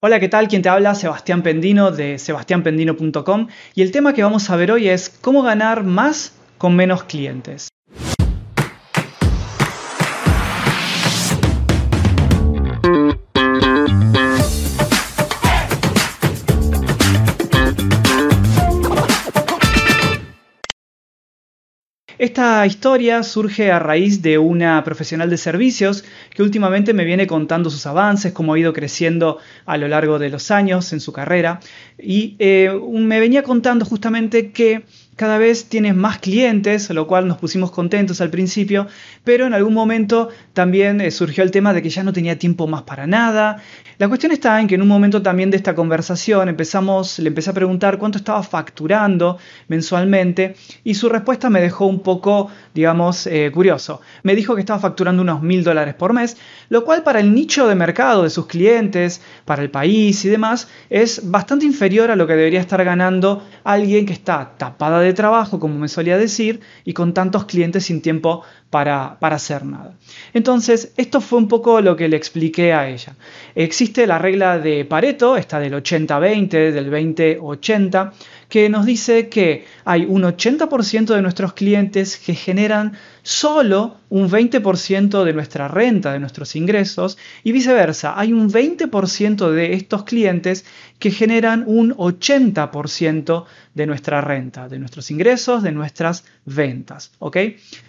Hola, ¿qué tal? Quien te habla? Sebastián Pendino de sebastianpendino.com y el tema que vamos a ver hoy es cómo ganar más con menos clientes. Esta historia surge a raíz de una profesional de servicios que últimamente me viene contando sus avances, cómo ha ido creciendo a lo largo de los años en su carrera. Y eh, me venía contando justamente que cada vez tienes más clientes, lo cual nos pusimos contentos al principio, pero en algún momento también eh, surgió el tema de que ya no tenía tiempo más para nada. La cuestión está en que en un momento también de esta conversación empezamos, le empecé a preguntar cuánto estaba facturando mensualmente y su respuesta me dejó un poco, digamos, eh, curioso. Me dijo que estaba facturando unos mil dólares por mes, lo cual para el nicho de mercado de sus clientes, para el país y demás, es bastante inferior a lo que debería estar ganando alguien que está tapada de de trabajo, como me solía decir, y con tantos clientes sin tiempo para, para, hacer nada. Entonces, esto fue un poco lo que le expliqué a ella. Existe la regla de Pareto, esta del 80-20, del 20-80, que nos dice que hay un 80% de nuestros clientes que generan solo un 20% de nuestra renta, de nuestros ingresos, y viceversa, hay un 20% de estos clientes que generan un 80% de nuestra renta, de nuestros ingresos, de nuestras ventas. ¿ok?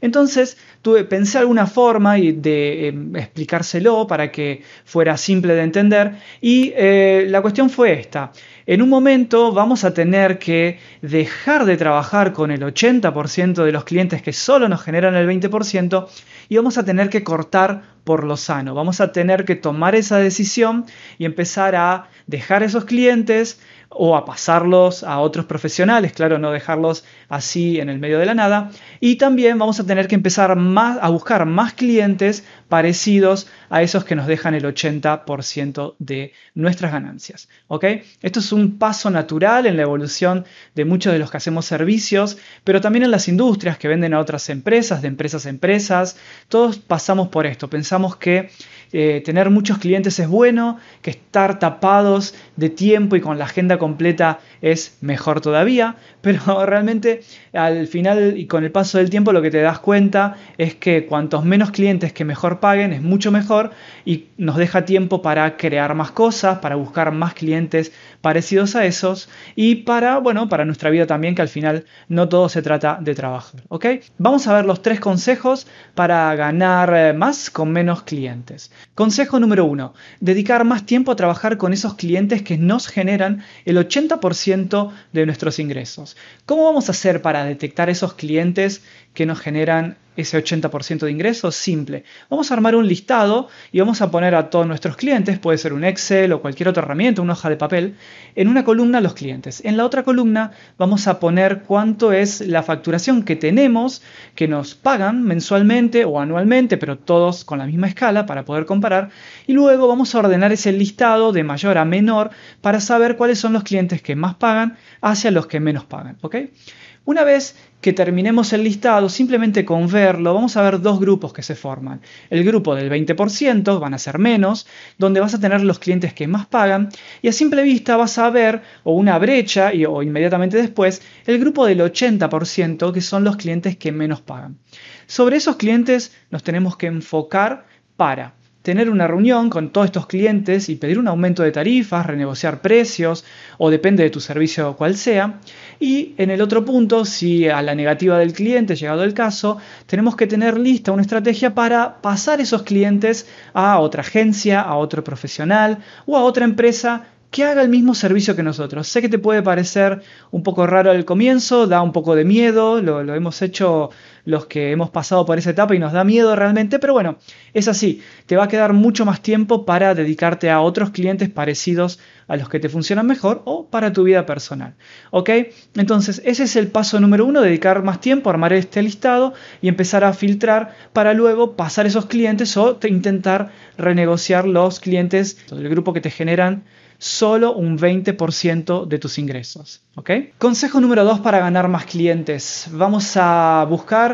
Entonces, tuve, pensé alguna forma de em, explicárselo para que fuera simple de entender, y eh, la cuestión fue esta. En un momento vamos a tener que dejar de trabajar con el 80% de los clientes que solo nos generan el 20% y vamos a tener que cortar por lo sano. Vamos a tener que tomar esa decisión y empezar a dejar esos clientes o a pasarlos a otros profesionales, claro, no dejarlos así en el medio de la nada. Y también vamos a tener que empezar más, a buscar más clientes parecidos a esos que nos dejan el 80% de nuestras ganancias. ¿ok? Esto es un paso natural en la evolución de muchos de los que hacemos servicios, pero también en las industrias que venden a otras empresas, de empresas a empresas. Todos pasamos por esto. Que eh, tener muchos clientes es bueno, que estar tapados de tiempo y con la agenda completa es mejor todavía, pero realmente al final y con el paso del tiempo lo que te das cuenta es que cuantos menos clientes que mejor paguen es mucho mejor y nos deja tiempo para crear más cosas, para buscar más clientes parecidos a esos y para, bueno, para nuestra vida también que al final no todo se trata de trabajar, ¿ok? Vamos a ver los tres consejos para ganar eh, más con menos clientes. Consejo número uno, dedicar más tiempo a trabajar con esos clientes que nos generan el 80% de nuestros ingresos. ¿Cómo vamos a hacer para detectar esos clientes que nos generan ese 80% de ingresos? Simple. Vamos a armar un listado y vamos a poner a todos nuestros clientes, puede ser un Excel o cualquier otra herramienta, una hoja de papel, en una columna los clientes. En la otra columna vamos a poner cuánto es la facturación que tenemos, que nos pagan mensualmente o anualmente, pero todos con la misma escala para poder comparar. Y luego vamos a ordenar ese listado de mayor a menor para saber cuáles son los clientes que más pagan hacia los que menos pagan. ¿ok? Una vez que terminemos el listado, simplemente con verlo, vamos a ver dos grupos que se forman. El grupo del 20%, van a ser menos, donde vas a tener los clientes que más pagan, y a simple vista vas a ver, o una brecha, y, o inmediatamente después, el grupo del 80%, que son los clientes que menos pagan. Sobre esos clientes nos tenemos que enfocar para tener una reunión con todos estos clientes y pedir un aumento de tarifas, renegociar precios o depende de tu servicio cual sea. Y en el otro punto, si a la negativa del cliente, llegado el caso, tenemos que tener lista una estrategia para pasar esos clientes a otra agencia, a otro profesional o a otra empresa que haga el mismo servicio que nosotros. Sé que te puede parecer un poco raro al comienzo, da un poco de miedo, lo, lo hemos hecho los que hemos pasado por esa etapa y nos da miedo realmente, pero bueno, es así, te va a quedar mucho más tiempo para dedicarte a otros clientes parecidos a los que te funcionan mejor o para tu vida personal. ¿Ok? Entonces, ese es el paso número uno, dedicar más tiempo, armar este listado y empezar a filtrar para luego pasar esos clientes o intentar renegociar los clientes del grupo que te generan solo un 20% de tus ingresos. ¿ok? Consejo número 2 para ganar más clientes. Vamos a buscar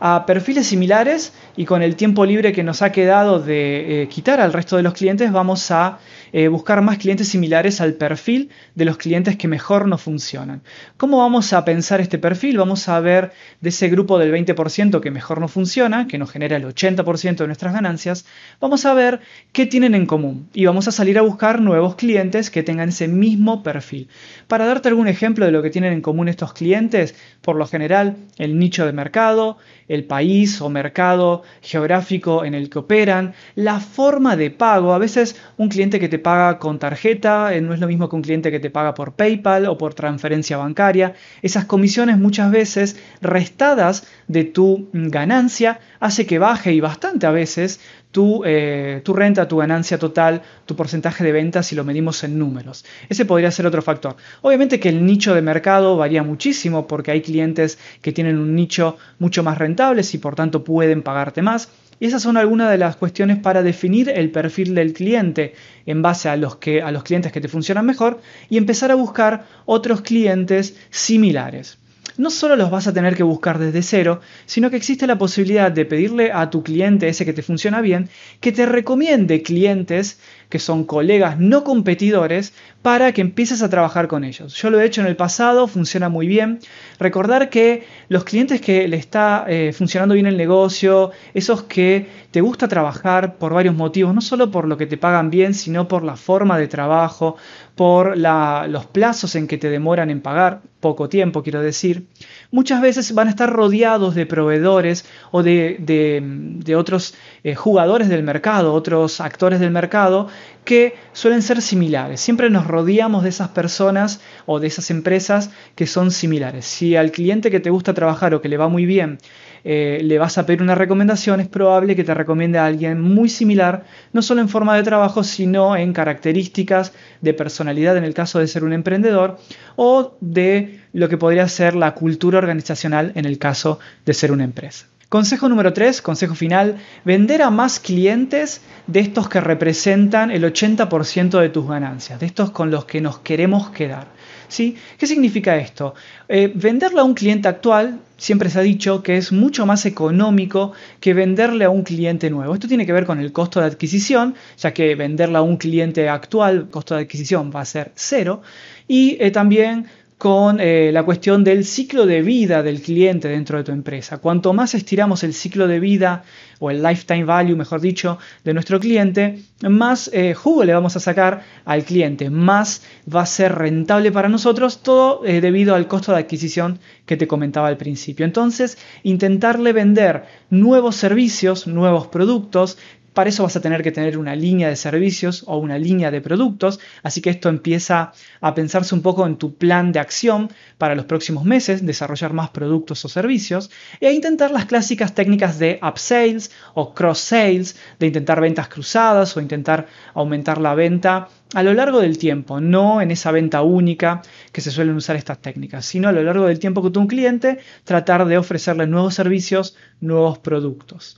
a perfiles similares y con el tiempo libre que nos ha quedado de eh, quitar al resto de los clientes vamos a eh, buscar más clientes similares al perfil de los clientes que mejor nos funcionan. ¿Cómo vamos a pensar este perfil? Vamos a ver de ese grupo del 20% que mejor nos funciona, que nos genera el 80% de nuestras ganancias, vamos a ver qué tienen en común y vamos a salir a buscar nuevos clientes que tengan ese mismo perfil. Para darte algún ejemplo de lo que tienen en común estos clientes, por lo general el nicho de mercado, el país o mercado geográfico en el que operan, la forma de pago. A veces un cliente que te paga con tarjeta eh, no es lo mismo que un cliente que te paga por PayPal o por transferencia bancaria. Esas comisiones muchas veces restadas de tu ganancia hace que baje y bastante a veces tu, eh, tu, renta, tu ganancia total, tu porcentaje de ventas si lo medimos en números. Ese podría ser otro factor. Obviamente que el nicho de mercado varía muchísimo porque hay clientes que tienen un nicho mucho más rentable y por tanto pueden pagarte más. Y esas son algunas de las cuestiones para definir el perfil del cliente en base a los clientes que te funcionan mejor y empezar a buscar otros clientes similares no solo los vas a tener que buscar desde cero, sino que existe la posibilidad de pedirle a tu cliente, ese que te funciona bien, que te recomiende clientes que son colegas no competidores para que empieces a trabajar con ellos. Yo lo he hecho en el pasado, funciona muy bien. Recordar que los clientes que le está eh, funcionando bien el negocio, esos que te gusta trabajar por varios motivos, no solo por lo que te pagan bien, sino por la forma de trabajo, por los plazos en que te demoran en pagar, poco tiempo quiero decir, muchas veces van a estar rodeados de proveedores o de, otros eh, jugadores del mercado, otros actores del mercado que suelen ser similares. Siempre nos rodeamos de esas personas o de esas empresas que son similares. Si al cliente que te gusta trabajar o que le va muy bien eh, le vas a pedir una recomendación, es probable que te recomiende a alguien muy similar, no solo en forma de trabajo, sino en características de personalidad en el caso de ser un emprendedor o de lo que podría ser la cultura organizacional en el caso de ser una empresa. Consejo número 3, consejo final, vender a más clientes de estos que representan el 80% de tus ganancias, de estos con los que nos queremos quedar. ¿Sí? ¿Qué significa esto? Eh, venderle a un cliente actual siempre se ha dicho que es mucho más económico que venderle a un cliente nuevo. Esto tiene que ver con el costo de adquisición, ya que venderle a un cliente actual, costo de adquisición va a ser cero, y eh, también con eh, la cuestión del ciclo de vida del cliente dentro de tu empresa. Cuanto más estiramos el ciclo de vida o el lifetime value, mejor dicho, de nuestro cliente, más eh, jugo le vamos a sacar al cliente, más va a ser rentable para nosotros, todo eh, debido al costo de adquisición que te comentaba al principio. Entonces, intentarle vender nuevos servicios, nuevos productos, para eso vas a tener que tener una línea de servicios o una línea de productos, así que esto empieza a pensarse un poco en tu plan de acción para los próximos meses, desarrollar más productos o servicios e intentar las clásicas técnicas de upsales o cross sales, de intentar ventas cruzadas o intentar aumentar la venta a lo largo del tiempo, no en esa venta única que se suelen usar estas técnicas, sino a lo largo del tiempo que tú un cliente, tratar de ofrecerle nuevos servicios, nuevos productos.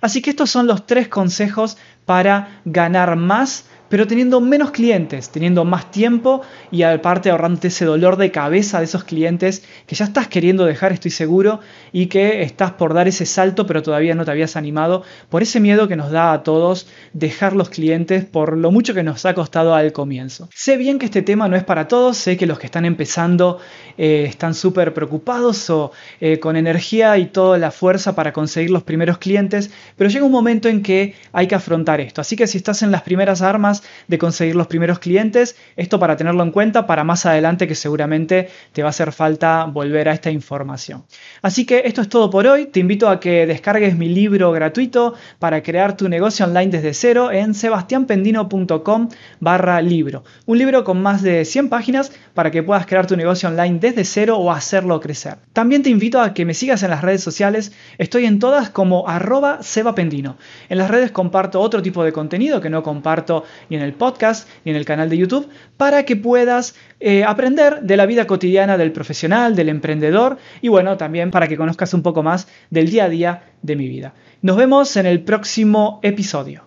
Así que estos son los tres consejos para ganar más pero teniendo menos clientes, teniendo más tiempo y aparte ahorrándote ese dolor de cabeza de esos clientes que ya estás queriendo dejar, estoy seguro, y que estás por dar ese salto, pero todavía no te habías animado por ese miedo que nos da a todos dejar los clientes por lo mucho que nos ha costado al comienzo. Sé bien que este tema no es para todos, sé que los que están empezando eh, están súper preocupados o eh, con energía y toda la fuerza para conseguir los primeros clientes, pero llega un momento en que hay que afrontar esto. Así que si estás en las primeras armas, de conseguir los primeros clientes. Esto para tenerlo en cuenta para más adelante que seguramente te va a hacer falta volver a esta información. Así que esto es todo por hoy. Te invito a que descargues mi libro gratuito para crear tu negocio online desde cero en sebastianpendino.com barra libro. Un libro con más de 100 páginas para que puedas crear tu negocio online desde cero o hacerlo crecer. También te invito a que me sigas en las redes sociales. Estoy en todas como arroba sebapendino. En las redes comparto otro tipo de contenido que no comparto ni en el podcast ni en el canal de YouTube para que puedas eh, aprender de la vida cotidiana del profesional, del emprendedor y bueno, también para que conozcas un poco más del día a día de mi vida. Nos vemos en el próximo episodio.